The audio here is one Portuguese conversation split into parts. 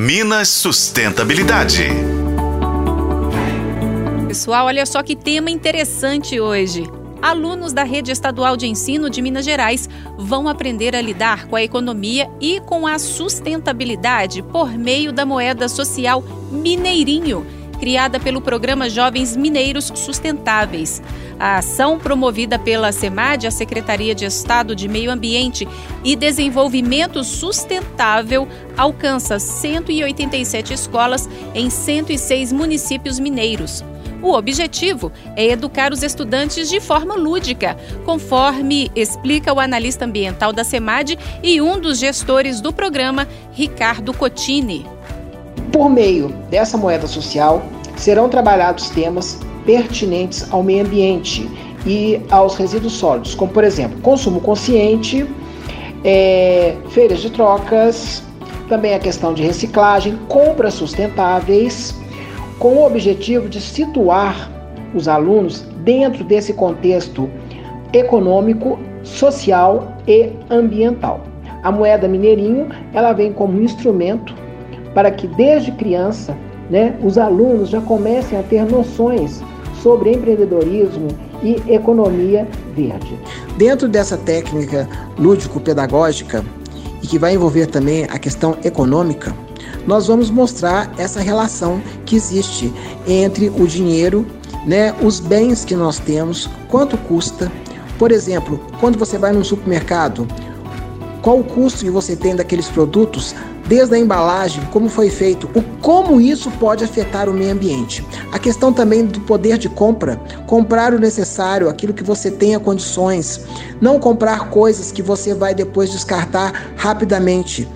Minas Sustentabilidade. Pessoal, olha só que tema interessante hoje. Alunos da Rede Estadual de Ensino de Minas Gerais vão aprender a lidar com a economia e com a sustentabilidade por meio da moeda social Mineirinho criada pelo programa Jovens Mineiros Sustentáveis. A ação promovida pela SEMAD, a Secretaria de Estado de Meio Ambiente e Desenvolvimento Sustentável, alcança 187 escolas em 106 municípios mineiros. O objetivo é educar os estudantes de forma lúdica, conforme explica o analista ambiental da SEMAD e um dos gestores do programa, Ricardo Cotini. Por meio dessa moeda social, serão trabalhados temas pertinentes ao meio ambiente e aos resíduos sólidos, como por exemplo, consumo consciente, é, feiras de trocas, também a questão de reciclagem, compras sustentáveis, com o objetivo de situar os alunos dentro desse contexto econômico, social e ambiental. A moeda mineirinho, ela vem como instrumento para que desde criança, né, os alunos já comecem a ter noções sobre empreendedorismo e economia verde. Dentro dessa técnica lúdico-pedagógica e que vai envolver também a questão econômica, nós vamos mostrar essa relação que existe entre o dinheiro, né, os bens que nós temos, quanto custa. Por exemplo, quando você vai num supermercado, qual o custo que você tem daqueles produtos, desde a embalagem, como foi feito, o como isso pode afetar o meio ambiente. A questão também do poder de compra, comprar o necessário, aquilo que você tenha condições, não comprar coisas que você vai depois descartar rapidamente.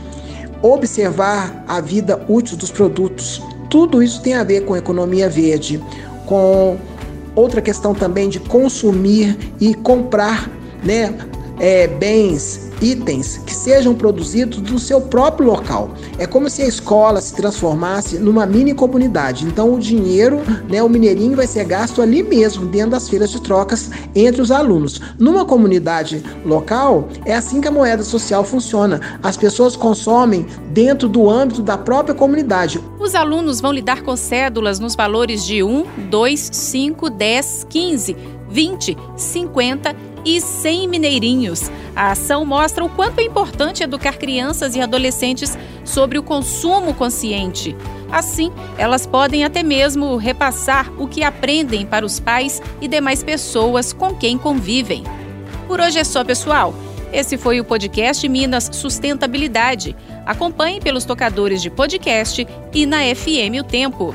Observar a vida útil dos produtos. Tudo isso tem a ver com economia verde, com outra questão também de consumir e comprar né, é, bens itens que sejam produzidos no seu próprio local. É como se a escola se transformasse numa mini comunidade. Então o dinheiro, né, o mineirinho vai ser gasto ali mesmo, dentro das feiras de trocas entre os alunos. Numa comunidade local, é assim que a moeda social funciona. As pessoas consomem dentro do âmbito da própria comunidade. Os alunos vão lidar com cédulas nos valores de 1, 2, 5, 10, 15, 20, 50 e 100 mineirinhos. A ação mostra o quanto é importante educar crianças e adolescentes sobre o consumo consciente. Assim, elas podem até mesmo repassar o que aprendem para os pais e demais pessoas com quem convivem. Por hoje é só, pessoal. Esse foi o podcast Minas Sustentabilidade. Acompanhe pelos tocadores de podcast e na FM O Tempo.